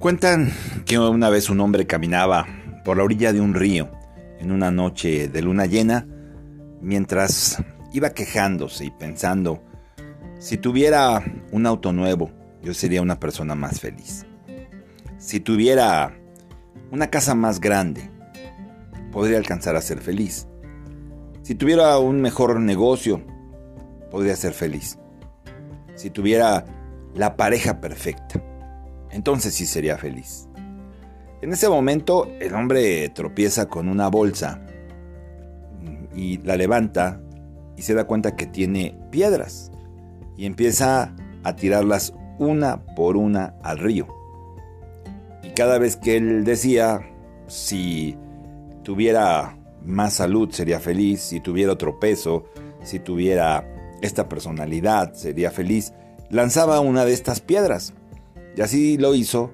Cuentan que una vez un hombre caminaba por la orilla de un río en una noche de luna llena mientras iba quejándose y pensando, si tuviera un auto nuevo, yo sería una persona más feliz. Si tuviera una casa más grande, podría alcanzar a ser feliz. Si tuviera un mejor negocio, podría ser feliz. Si tuviera la pareja perfecta, entonces sí sería feliz. En ese momento el hombre tropieza con una bolsa y la levanta y se da cuenta que tiene piedras y empieza a tirarlas una por una al río. Y cada vez que él decía, si tuviera más salud sería feliz, si tuviera otro peso, si tuviera esta personalidad sería feliz, lanzaba una de estas piedras. Y así lo hizo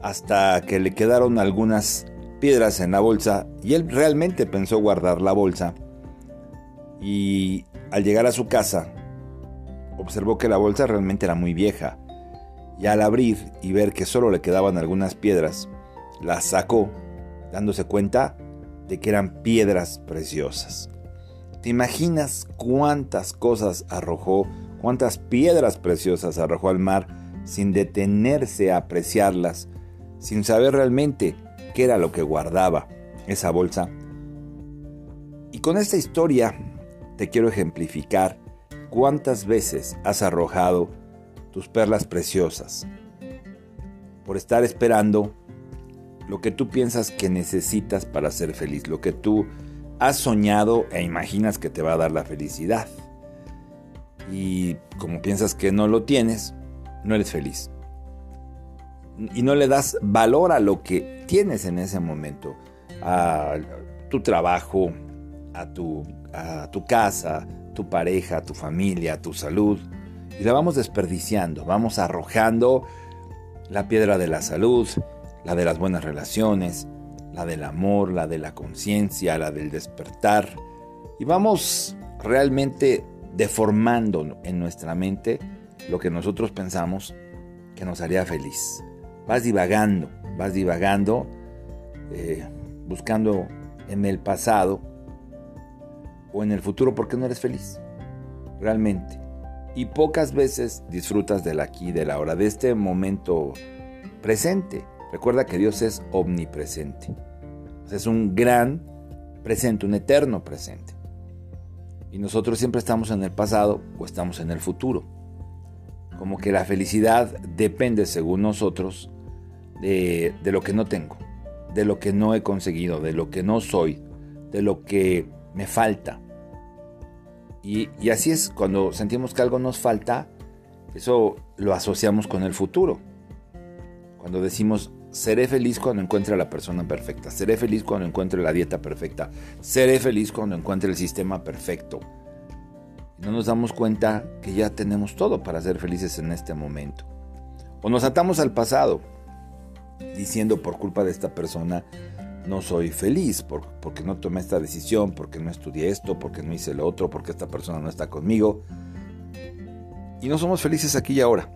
hasta que le quedaron algunas piedras en la bolsa y él realmente pensó guardar la bolsa. Y al llegar a su casa, observó que la bolsa realmente era muy vieja. Y al abrir y ver que solo le quedaban algunas piedras, la sacó, dándose cuenta de que eran piedras preciosas. ¿Te imaginas cuántas cosas arrojó, cuántas piedras preciosas arrojó al mar sin detenerse a apreciarlas, sin saber realmente qué era lo que guardaba esa bolsa. Y con esta historia te quiero ejemplificar cuántas veces has arrojado tus perlas preciosas por estar esperando lo que tú piensas que necesitas para ser feliz, lo que tú has soñado e imaginas que te va a dar la felicidad. Y como piensas que no lo tienes, no eres feliz. Y no le das valor a lo que tienes en ese momento, a tu trabajo, a tu, a tu casa, tu pareja, tu familia, tu salud. Y la vamos desperdiciando, vamos arrojando la piedra de la salud, la de las buenas relaciones, la del amor, la de la conciencia, la del despertar. Y vamos realmente deformando en nuestra mente lo que nosotros pensamos que nos haría feliz. Vas divagando, vas divagando, eh, buscando en el pasado o en el futuro porque no eres feliz, realmente. Y pocas veces disfrutas del aquí, de la hora, de este momento presente. Recuerda que Dios es omnipresente. Es un gran presente, un eterno presente. Y nosotros siempre estamos en el pasado o estamos en el futuro como que la felicidad depende, según nosotros, de, lo que no tengo, de lo que no he conseguido, de lo que no soy, de lo que me falta. Y, y, así es, cuando sentimos que algo nos falta, eso lo asociamos con el futuro. Cuando decimos, seré feliz cuando encuentre a la persona perfecta, seré feliz cuando encuentre la dieta perfecta, seré feliz cuando encuentre el sistema perfecto, no nos damos cuenta que ya tenemos todo para ser felices en este momento. O nos atamos al pasado, diciendo por culpa de esta persona no soy feliz, porque no tomé esta decisión, porque no estudié esto, porque no hice lo otro, porque esta persona no está conmigo. Y no somos felices aquí y ahora.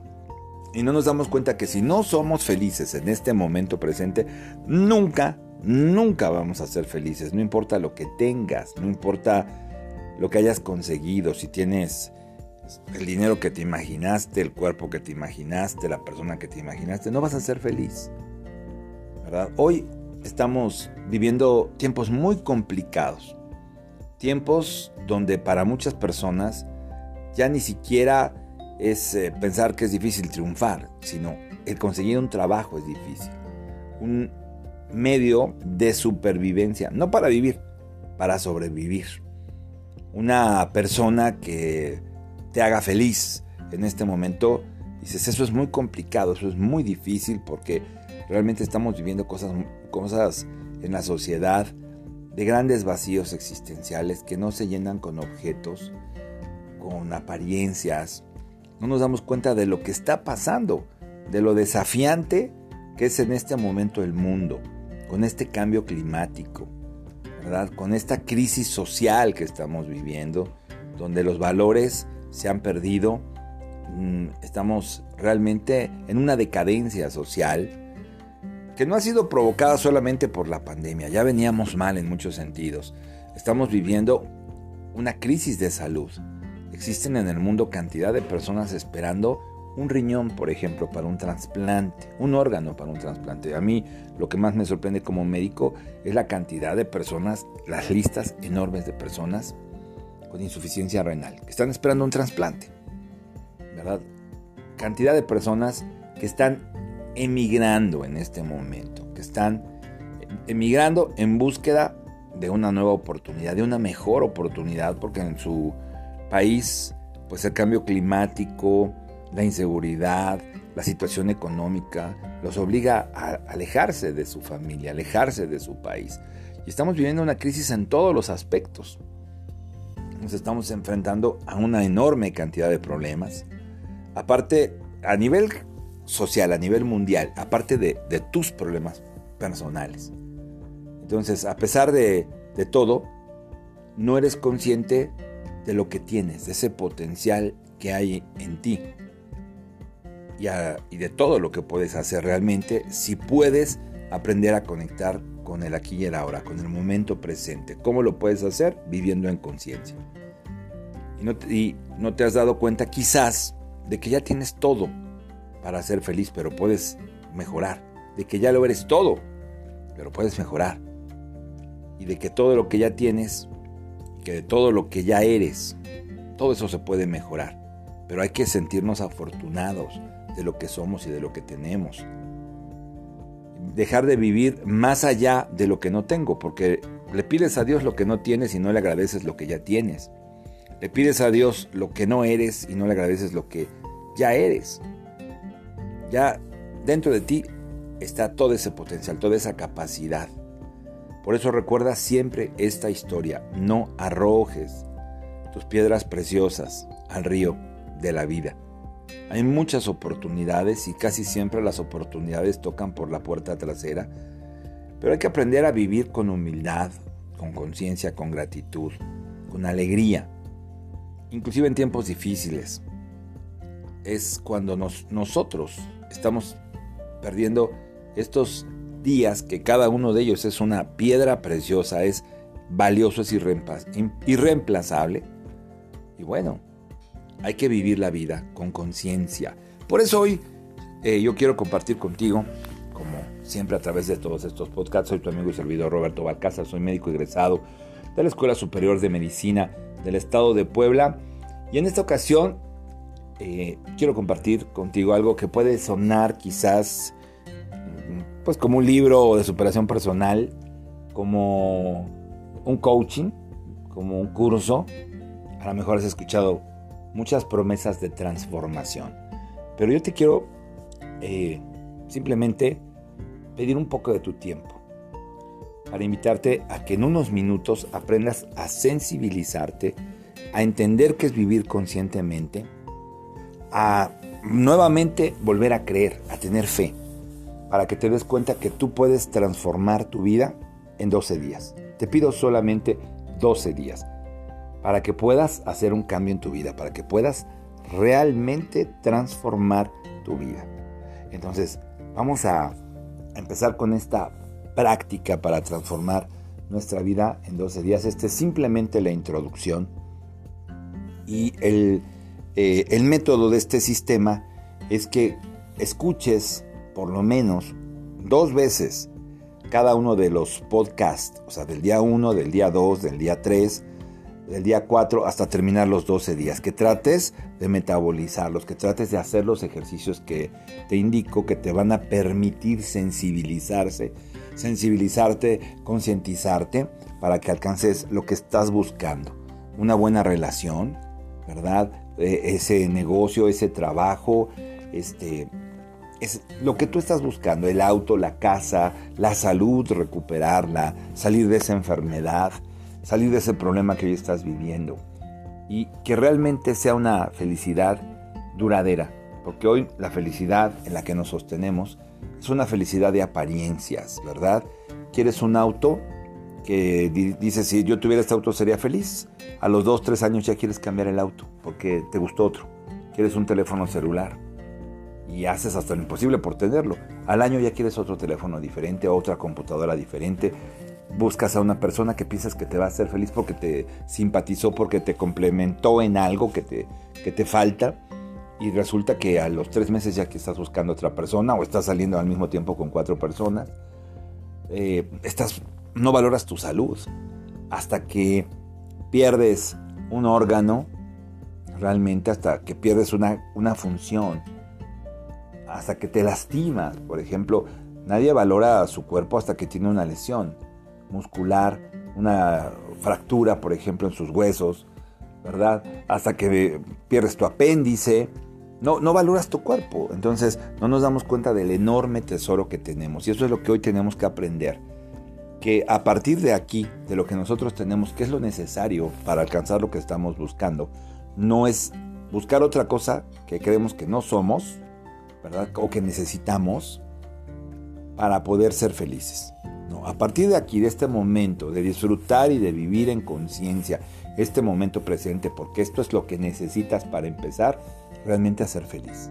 Y no nos damos cuenta que si no somos felices en este momento presente, nunca, nunca vamos a ser felices. No importa lo que tengas, no importa lo que hayas conseguido, si tienes el dinero que te imaginaste, el cuerpo que te imaginaste, la persona que te imaginaste, no vas a ser feliz. Hoy estamos viviendo tiempos muy complicados. Tiempos donde para muchas personas ya ni siquiera es eh, pensar que es difícil triunfar, sino el conseguir un trabajo es difícil. Un medio de supervivencia, no para vivir, para sobrevivir una persona que te haga feliz en este momento, dices, eso es muy complicado, eso es muy difícil porque realmente estamos viviendo cosas, cosas en la sociedad de grandes vacíos existenciales que no se llenan con objetos, con apariencias. No nos damos cuenta de lo que está pasando, de lo desafiante que es en este momento el mundo, con este cambio climático, con esta crisis social que estamos viviendo, donde los valores se han perdido, mm, estamos realmente en una decadencia social, que no ha sido provocada solamente por la pandemia, ya veníamos mal en muchos sentidos. Estamos viviendo una crisis de salud. Existen en el mundo cantidad de personas esperando un riñón, por ejemplo, para un trasplante, un órgano para un trasplante. A mí lo que más me sorprende como médico es la cantidad de personas, las listas enormes de personas con insuficiencia renal que están esperando un trasplante. ¿Verdad? Cantidad de personas que están emigrando en este momento, que están emigrando en búsqueda de una nueva oportunidad, de una mejor oportunidad, porque en su país, pues el cambio climático, la inseguridad, la situación económica, los obliga a alejarse de su familia, alejarse de su país. Y estamos viviendo una crisis en todos los aspectos. Nos estamos enfrentando a una enorme cantidad de problemas. Aparte, a nivel social, a nivel mundial, aparte de, tus problemas personales. Entonces, a pesar de, de todo, no eres consciente de lo que tienes, de ese potencial que hay en ti y, de todo lo que puedes hacer realmente si puedes aprender a conectar con el aquí y el ahora, con el momento presente. ¿Cómo lo puedes hacer? Viviendo en conciencia. Y, no y no te has dado cuenta quizás de que ya tienes todo para ser feliz, pero puedes mejorar. De que ya lo eres todo, pero puedes mejorar. Y de que todo lo que ya tienes, que de todo lo que ya eres, todo eso se puede mejorar. Pero hay que sentirnos afortunados, de lo que somos y de lo que tenemos. Dejar de vivir más allá de lo que no tengo, porque le pides a Dios lo que no tienes y no le agradeces lo que ya tienes. Le pides a Dios lo que no eres y no le agradeces lo que ya eres. Ya dentro de ti está todo ese potencial, toda esa capacidad. Por eso recuerda siempre esta historia. No arrojes tus piedras preciosas al río de la vida. Hay muchas oportunidades y casi siempre las oportunidades tocan por la puerta trasera, pero hay que aprender a vivir con humildad, con conciencia, con gratitud, con alegría, inclusive en tiempos difíciles. Es cuando nosotros estamos perdiendo estos días que cada uno de ellos es una piedra preciosa, es valioso, es irreemplazable. Y bueno, hay que vivir la vida con conciencia. Por eso hoy eh, yo quiero compartir contigo, como siempre a través de todos estos podcasts, soy tu amigo y servidor Roberto Balcázar, soy médico egresado de la Escuela Superior de Medicina del Estado de Puebla. Y en esta ocasión eh, quiero compartir contigo algo que puede sonar quizás pues como un libro de superación personal, como un coaching, como un curso. A lo mejor has escuchado muchas promesas de transformación. Pero yo te quiero eh, simplemente pedir un poco de tu tiempo para invitarte a que en unos minutos aprendas a sensibilizarte, a entender qué es vivir conscientemente, a nuevamente volver a creer, a tener fe, para que te des cuenta que tú puedes transformar tu vida en 12 días. Te pido solamente 12 días para que puedas hacer un cambio en tu vida, para que puedas realmente transformar tu vida. Entonces, vamos a empezar con esta práctica para transformar nuestra vida en 12 días. Este es simplemente la introducción y el, eh, el método de este sistema es que escuches por lo menos dos veces cada uno de los podcasts, o sea, del día 1, del día 2, del día 3, del día 4 hasta terminar los 12 días, que trates de metabolizarlos, que trates de hacer los ejercicios que te indico que te van a permitir sensibilizarse, sensibilizarte, concientizarte para que alcances lo que estás buscando. Una buena relación, ¿verdad? E, ese negocio, ese trabajo, este es lo que tú estás buscando, el auto, la casa, la salud, recuperarla, salir de esa enfermedad, salir de ese problema que hoy estás viviendo y que realmente sea una felicidad duradera, porque hoy la felicidad en la que nos sostenemos es una felicidad de apariencias, ¿verdad? ¿Quieres un auto que dices si yo tuviera este auto sería feliz? A los dos, tres años ya quieres cambiar el auto porque te gustó otro. Quieres un teléfono celular. y haces hasta lo imposible por tenerlo. Al año ya quieres otro teléfono diferente, otra computadora diferente. Buscas a una persona que piensas que te va a hacer feliz porque te simpatizó, porque te complementó en algo que te, que te falta. Y resulta que a los tres meses ya que estás buscando otra persona o estás saliendo al mismo tiempo con cuatro personas, eh, estás, no valoras tu salud hasta que pierdes un órgano, realmente hasta que pierdes una, una función hasta que te lastimas. Por ejemplo, nadie valora su cuerpo hasta que tiene una lesión muscular, una fractura, por ejemplo, en sus huesos, ¿verdad? Hasta que pierdes tu apéndice. No, no valoras tu cuerpo. Entonces no nos damos cuenta del enorme tesoro que tenemos. Y eso es lo que hoy tenemos que aprender. Que a partir de aquí, de lo que nosotros tenemos, que es lo necesario para alcanzar lo que estamos buscando, no es buscar otra cosa que creemos que no somos, o que necesitamos para poder ser felices. A partir de aquí, de este momento, de disfrutar y de vivir en conciencia este momento presente, porque esto es lo que necesitas para empezar realmente a ser feliz.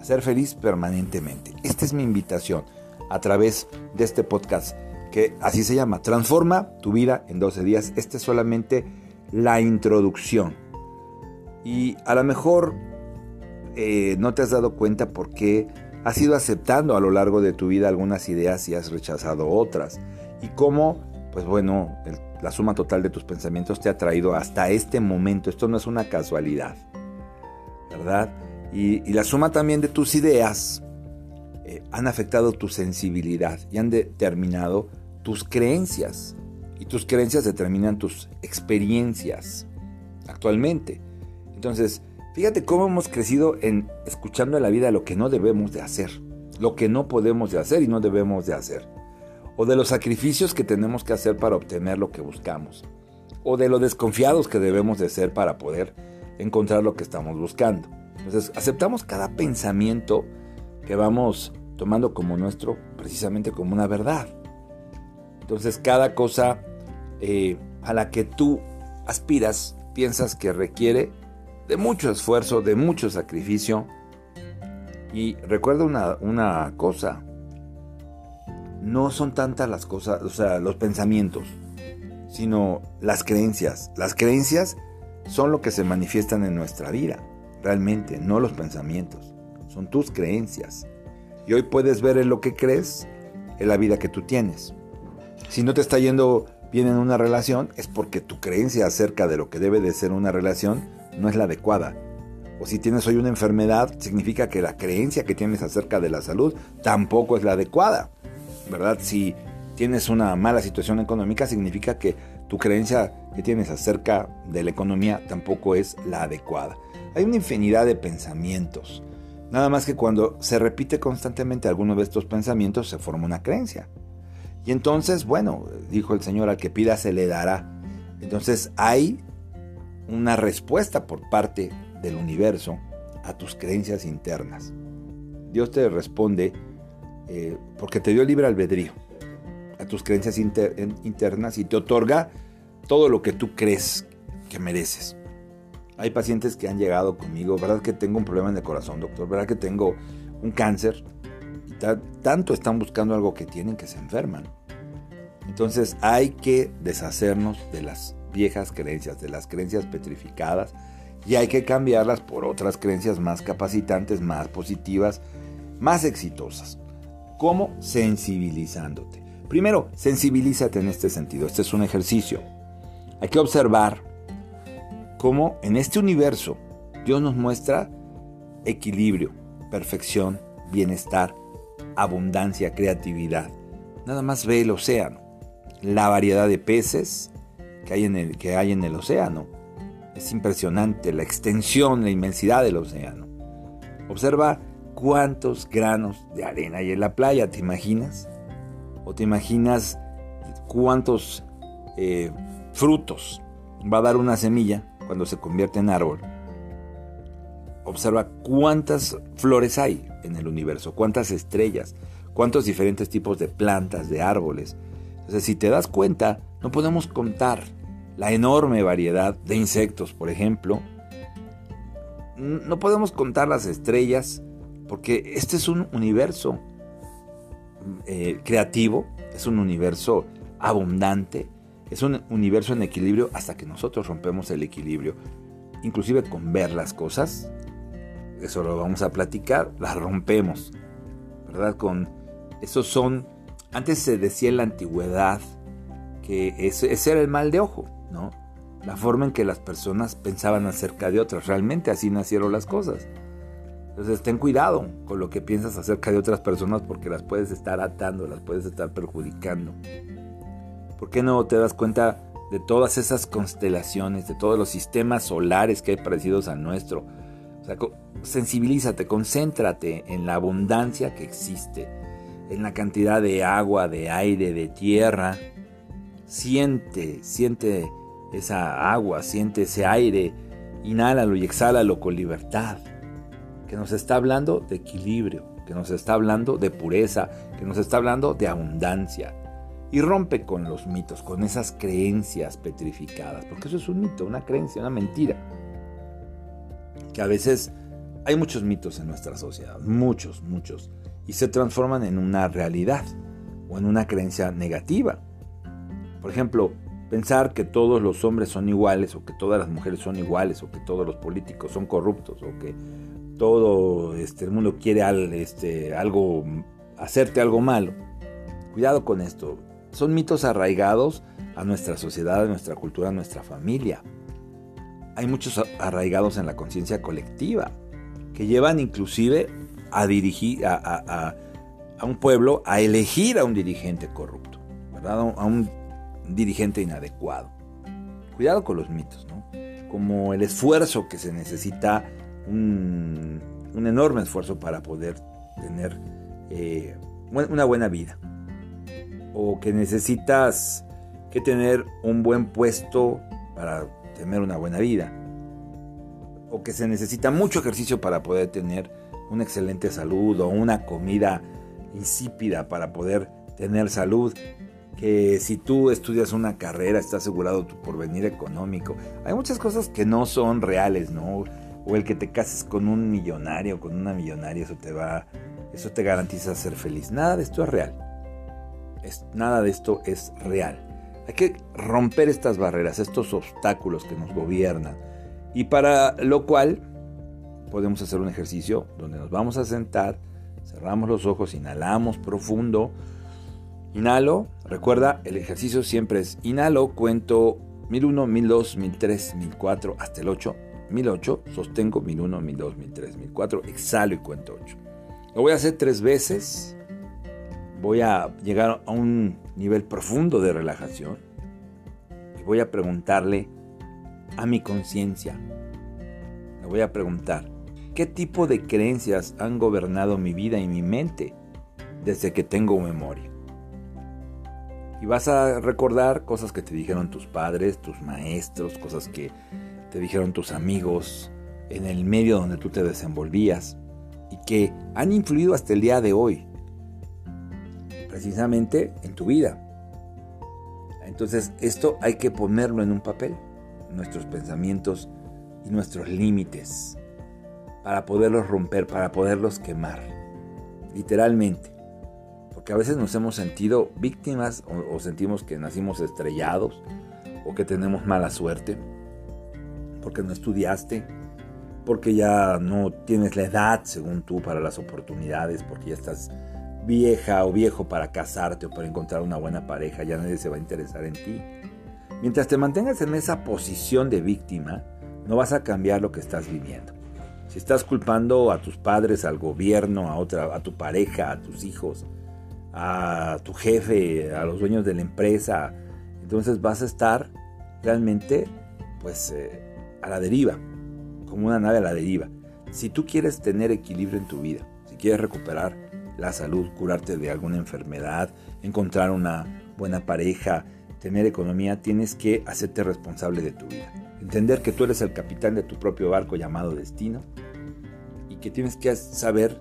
A ser feliz permanentemente. Esta es mi invitación a través de este podcast que así se llama, Transforma tu vida en 12 días. Esta es solamente la introducción. Y a lo mejor eh, no te has dado cuenta por qué has ido aceptando a lo largo de tu vida algunas ideas y has rechazado otras. Y cómo, pues bueno, la suma total de tus pensamientos te ha traído hasta este momento. Esto no es una casualidad, ¿verdad? Y, la suma también de tus ideas eh, han afectado tu sensibilidad y han determinado tus creencias. Y tus creencias determinan tus experiencias actualmente. Entonces, Fíjate cómo hemos crecido en escuchando a la vida lo que no debemos de hacer, lo que no podemos de hacer y no debemos de hacer, o de los sacrificios que tenemos que hacer para obtener lo que buscamos, o de lo desconfiados que debemos de ser para poder encontrar lo que estamos buscando. Entonces, aceptamos cada pensamiento que vamos tomando como nuestro, precisamente como una verdad. Entonces, cada cosa eh, a la que tú aspiras, piensas que requiere de mucho esfuerzo, de mucho sacrificio. Y recuerda una, una cosa, no son tantas las cosas, o sea, los pensamientos, sino las creencias. Las creencias son lo que se manifiestan en nuestra vida, realmente, no los pensamientos, son tus creencias. Y hoy puedes ver en lo que crees, en la vida que tú tienes. Si no te está yendo bien en una relación, es porque tu creencia acerca de lo que debe de ser una relación no es la adecuada. O si tienes hoy una enfermedad, significa que la creencia que tienes acerca de la salud tampoco es la adecuada. ¿Verdad? Si tienes una mala situación económica, significa que tu creencia que tienes acerca de la economía tampoco es la adecuada. Hay una infinidad de pensamientos. Nada más que cuando se repite constantemente alguno de estos pensamientos se forma una creencia. Y entonces, bueno, dijo el Señor, al que pida se le dará. Entonces hay una respuesta por parte del universo a tus creencias internas. Dios te responde eh, porque te dio libre albedrío a tus creencias internas y te otorga todo lo que tú crees que mereces. Hay pacientes que han llegado conmigo, ¿verdad que tengo un problema en el corazón, doctor? ¿Verdad que tengo un cáncer? tanto están buscando algo que tienen que se enferman. Entonces hay que deshacernos de las viejas creencias, de las creencias petrificadas, y hay que cambiarlas por otras creencias más capacitantes, más positivas, más exitosas. ¿Cómo? Sensibilizándote. Primero, sensibilízate en este sentido. Este es un ejercicio. Hay que observar cómo en este universo Dios nos muestra equilibrio, perfección, bienestar, abundancia, creatividad. Nada más ve el océano, la variedad de peces, que hay en el, que hay en el océano. Es impresionante la extensión, la inmensidad del océano. Observa cuántos granos de arena hay en la playa, ¿te imaginas? ¿O te imaginas cuántos eh, frutos va a dar una semilla cuando se convierte en árbol? Observa cuántas flores hay en el universo, cuántas estrellas, cuántos diferentes tipos de plantas, de árboles. Entonces, si te das cuenta, no podemos contar la enorme variedad de insectos, por ejemplo. No podemos contar las estrellas porque este es un universo eh, creativo, es un universo abundante, es un universo en equilibrio hasta que nosotros rompemos el equilibrio, inclusive con ver las cosas, eso lo vamos a platicar, las rompemos, ¿verdad? Con esos son, antes se decía en la antigüedad que ese, era el mal de ojo, ¿no? La forma en que las personas pensaban acerca de otras, realmente así nacieron las cosas. Entonces ten cuidado con lo que piensas acerca de otras personas porque las puedes estar atando, las puedes estar perjudicando. ¿Por qué no te das cuenta de todas esas constelaciones, de todos los sistemas solares que hay parecidos al nuestro? O sea, sensibilízate, concéntrate en la abundancia que existe, en la cantidad de agua, de aire, de tierra. Siente, siente esa agua, siente ese aire, inhálalo y exhálalo con libertad que nos está hablando de equilibrio, que nos está hablando de pureza, que nos está hablando de abundancia. Y rompe con los mitos, con esas creencias petrificadas, porque eso es un mito, una creencia, una mentira. Que a veces hay muchos mitos en nuestra sociedad, muchos, muchos, y se transforman en una realidad o en una creencia negativa. Por ejemplo, pensar que todos los hombres son iguales o que todas las mujeres son iguales o que todos los políticos son corruptos o que todo este, el mundo quiere este, algo, hacerte algo malo. Cuidado con esto. Son mitos arraigados a nuestra sociedad, a nuestra cultura, a nuestra familia. Hay muchos arraigados en la conciencia colectiva que llevan inclusive a dirigir a, un pueblo a elegir a un dirigente corrupto, ¿verdad? a un dirigente inadecuado. Cuidado con los mitos, ¿no? Como el esfuerzo que se necesita un, enorme esfuerzo para poder tener eh, una buena vida. O que necesitas que tener un buen puesto para tener una buena vida. O que se necesita mucho ejercicio para poder tener una excelente salud o una comida insípida para poder tener salud. Que si tú estudias una carrera está asegurado tu porvenir económico. Hay muchas cosas que no son reales, ¿no? o el que te cases con un millonario, con una millonaria, eso te va, eso te garantiza ser feliz. Nada de esto es real. Es, nada de esto es real. Hay que romper estas barreras, estos obstáculos que nos gobiernan. Y para lo cual podemos hacer un ejercicio donde nos vamos a sentar, cerramos los ojos, inhalamos profundo. Inhalo, recuerda, el ejercicio siempre es inhalo, cuento 1001, 1002, 1003, 1004 hasta el 8 1008, sostengo 1001, 1002, 1003, 1004, exhalo y cuento 8. Lo voy a hacer tres veces. Voy a llegar a un nivel profundo de relajación y voy a preguntarle a mi conciencia. Le voy a preguntar, ¿qué tipo de creencias han gobernado mi vida y mi mente desde que tengo memoria? Y vas a recordar cosas que te dijeron tus padres, tus maestros, cosas que te dijeron tus amigos, en el medio donde tú te desenvolvías y que han influido hasta el día de hoy, precisamente en tu vida. Entonces esto hay que ponerlo en un papel, nuestros pensamientos y nuestros límites, para poderlos romper, para poderlos quemar, literalmente. Porque a veces nos hemos sentido víctimas o, o sentimos que nacimos estrellados o que tenemos mala suerte porque no estudiaste, porque ya no tienes la edad según tú para las oportunidades, porque ya estás vieja o viejo para casarte o para encontrar una buena pareja, ya nadie se va a interesar en ti. Mientras te mantengas en esa posición de víctima, no vas a cambiar lo que estás viviendo. Si estás culpando a tus padres, al gobierno, a otra, a tu pareja, a tus hijos, a tu jefe, a los dueños de la empresa, entonces vas a estar realmente, pues, eh, a la deriva, como una nave a la deriva. Si tú quieres tener equilibrio en tu vida, si quieres recuperar la salud, curarte de alguna enfermedad, encontrar una buena pareja, tener economía, tienes que hacerte responsable de tu vida. Entender que tú eres el capitán de tu propio barco llamado destino y que tienes que saber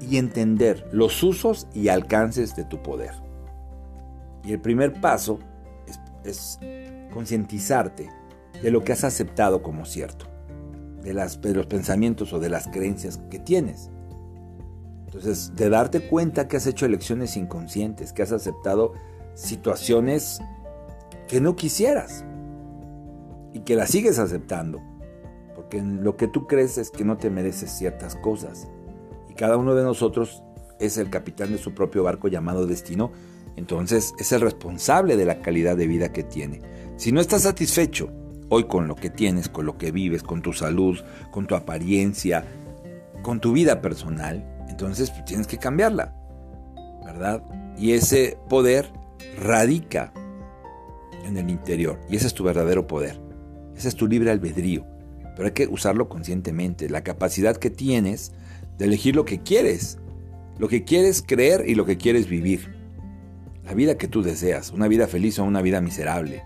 y entender los usos y alcances de tu poder. Y el primer paso es, concientizarte de lo que has aceptado como cierto, de, las, de los pensamientos o de las creencias que tienes. Entonces, de darte cuenta que has hecho elecciones inconscientes, que has aceptado situaciones que no quisieras y que las sigues aceptando, porque lo que tú crees es que no te mereces ciertas cosas cada uno de nosotros es el capitán de su propio barco llamado destino, entonces es el responsable de la calidad de vida que tiene. Si no estás satisfecho hoy con lo que tienes, con lo que vives, con tu salud, con tu apariencia, con tu vida personal, entonces pues, tienes que cambiarla, ¿verdad? Y ese poder radica en el interior y ese es tu verdadero poder. Ese es tu libre albedrío, pero hay que usarlo conscientemente, la capacidad que tienes de elegir lo que quieres, lo que quieres creer y lo que quieres vivir. La vida que tú deseas, una vida feliz o una vida miserable,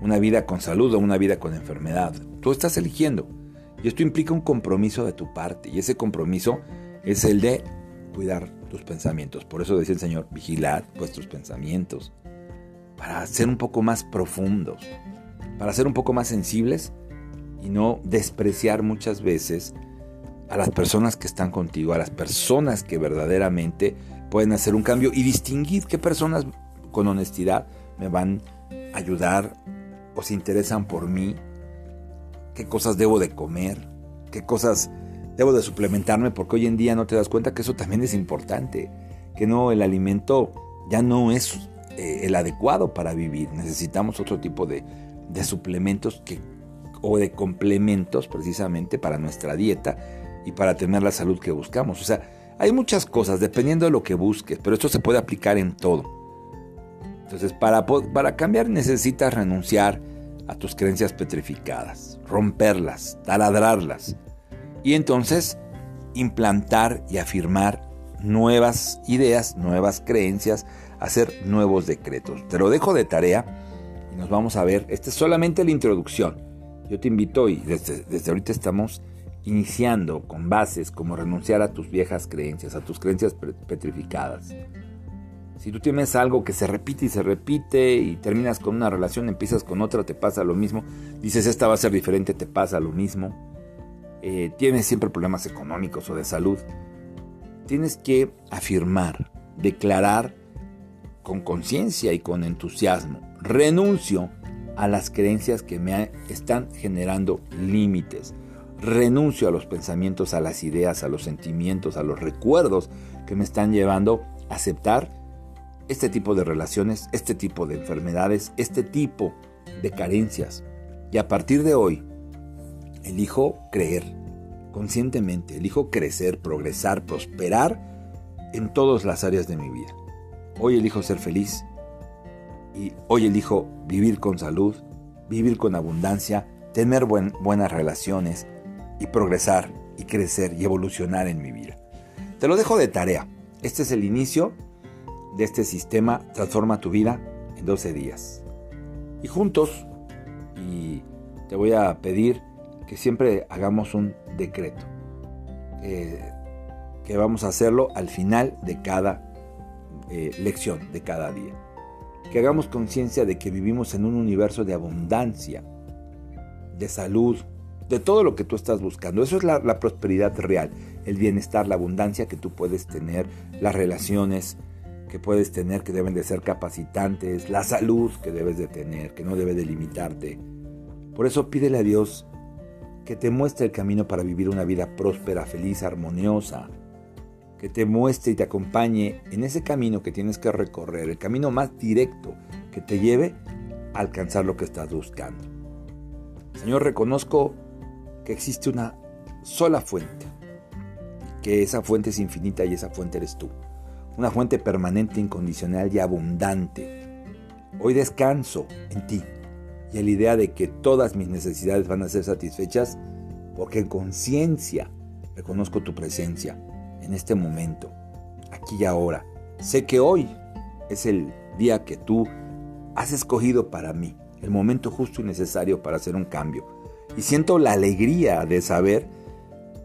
una vida con salud o una vida con enfermedad. Tú estás eligiendo. Y esto implica un compromiso de tu parte. Y ese compromiso es el de cuidar tus pensamientos. Por eso decía el Señor, vigilad vuestros pensamientos. Para ser un poco más profundos. Para ser un poco más sensibles y no despreciar muchas veces a las personas que están contigo, a las personas que verdaderamente pueden hacer un cambio y distinguir qué personas con honestidad me van a ayudar o se interesan por mí, qué cosas debo de comer, qué cosas debo de suplementarme, porque hoy en día no te das cuenta que eso también es importante, que no el alimento ya no es eh, el adecuado para vivir, necesitamos otro tipo de, de suplementos que, o de complementos precisamente para nuestra dieta y para tener la salud que buscamos. O sea, hay muchas cosas dependiendo de lo que busques, pero esto se puede aplicar en todo. Entonces, para, para cambiar necesitas renunciar a tus creencias petrificadas, romperlas, taladrarlas y entonces implantar y afirmar nuevas ideas, nuevas creencias, hacer nuevos decretos. Te lo dejo de tarea y nos vamos a ver. Esta es solamente la introducción. Yo te invito y desde, desde ahorita estamos iniciando con bases como renunciar a tus viejas creencias, a tus creencias petrificadas. Si tú tienes algo que se repite y se repite y terminas con una relación, empiezas con otra, te pasa lo mismo, dices esta va a ser diferente, te pasa lo mismo, eh, tienes siempre problemas económicos o de salud, tienes que afirmar, declarar con conciencia y con entusiasmo, renuncio a las creencias que me están generando límites, renuncio a los pensamientos, a las ideas, a los sentimientos, a los recuerdos que me están llevando a aceptar este tipo de relaciones, este tipo de enfermedades, este tipo de carencias. Y a partir de hoy, elijo creer conscientemente, elijo crecer, progresar, prosperar en todas las áreas de mi vida. Hoy elijo ser feliz y hoy elijo vivir con salud, vivir con abundancia, tener buenas relaciones, y progresar y crecer y evolucionar en mi vida. Te lo dejo de tarea. Este es el inicio de este sistema Transforma tu vida en 12 días. Y juntos, y te voy a pedir que siempre hagamos un decreto, que vamos a hacerlo al final de cada eh, lección, de cada día. Que hagamos conciencia de que vivimos en un universo de abundancia, de salud, de todo lo que tú estás buscando. Eso es la, prosperidad real, el bienestar, la abundancia que tú puedes tener, las relaciones que puedes tener que deben de ser capacitantes, la salud que debes de tener, que no debe de limitarte. Por eso pídele a Dios que te muestre el camino para vivir una vida próspera, feliz, armoniosa, que te muestre y te acompañe en ese camino que tienes que recorrer, el camino más directo que te lleve a alcanzar lo que estás buscando. Señor, reconozco que existe una sola fuente, que esa fuente es infinita y esa fuente eres tú. Una fuente permanente, incondicional y abundante. Hoy descanso en ti y en la idea de que todas mis necesidades van a ser satisfechas porque en conciencia reconozco tu presencia en este momento, aquí y ahora. Sé que hoy es el día que tú has escogido para mí, el momento justo y necesario para hacer un cambio y siento la alegría de saber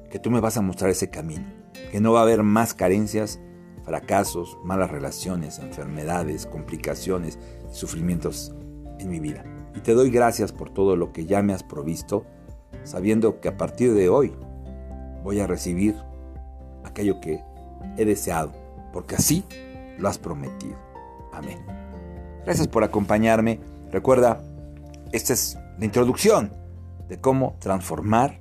que tú me vas a mostrar ese camino, que no va a haber más carencias, fracasos, malas relaciones, enfermedades, complicaciones, sufrimientos en mi vida. Y te doy gracias por todo lo que ya me has provisto sabiendo que a partir de hoy voy a recibir aquello que he deseado, porque así lo has prometido. Amén. Gracias por acompañarme. Recuerda, esta es la introducción de cómo transformar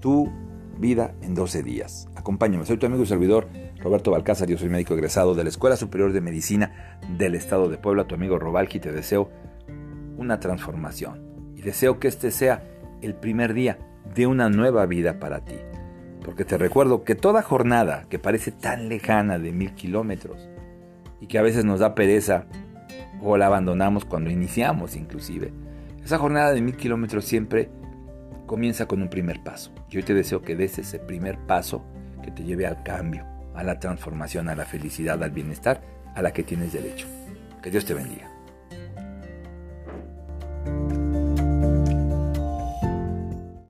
tu vida en 12 días. Acompáñame, soy tu amigo y servidor Roberto Balcázar, yo soy médico egresado de la Escuela Superior de Medicina del Estado de Puebla, tu amigo Robalki, te deseo una transformación y deseo que este sea el primer día de una nueva vida para ti. Porque te recuerdo que toda jornada que parece tan lejana de mil kilómetros y que a veces nos da pereza o la abandonamos cuando iniciamos inclusive, esa jornada de mil kilómetros siempre comienza con un primer paso. Yo te deseo que des ese primer paso que te lleve al cambio, a la transformación, a la felicidad, al bienestar a la que tienes derecho. Que Dios te bendiga.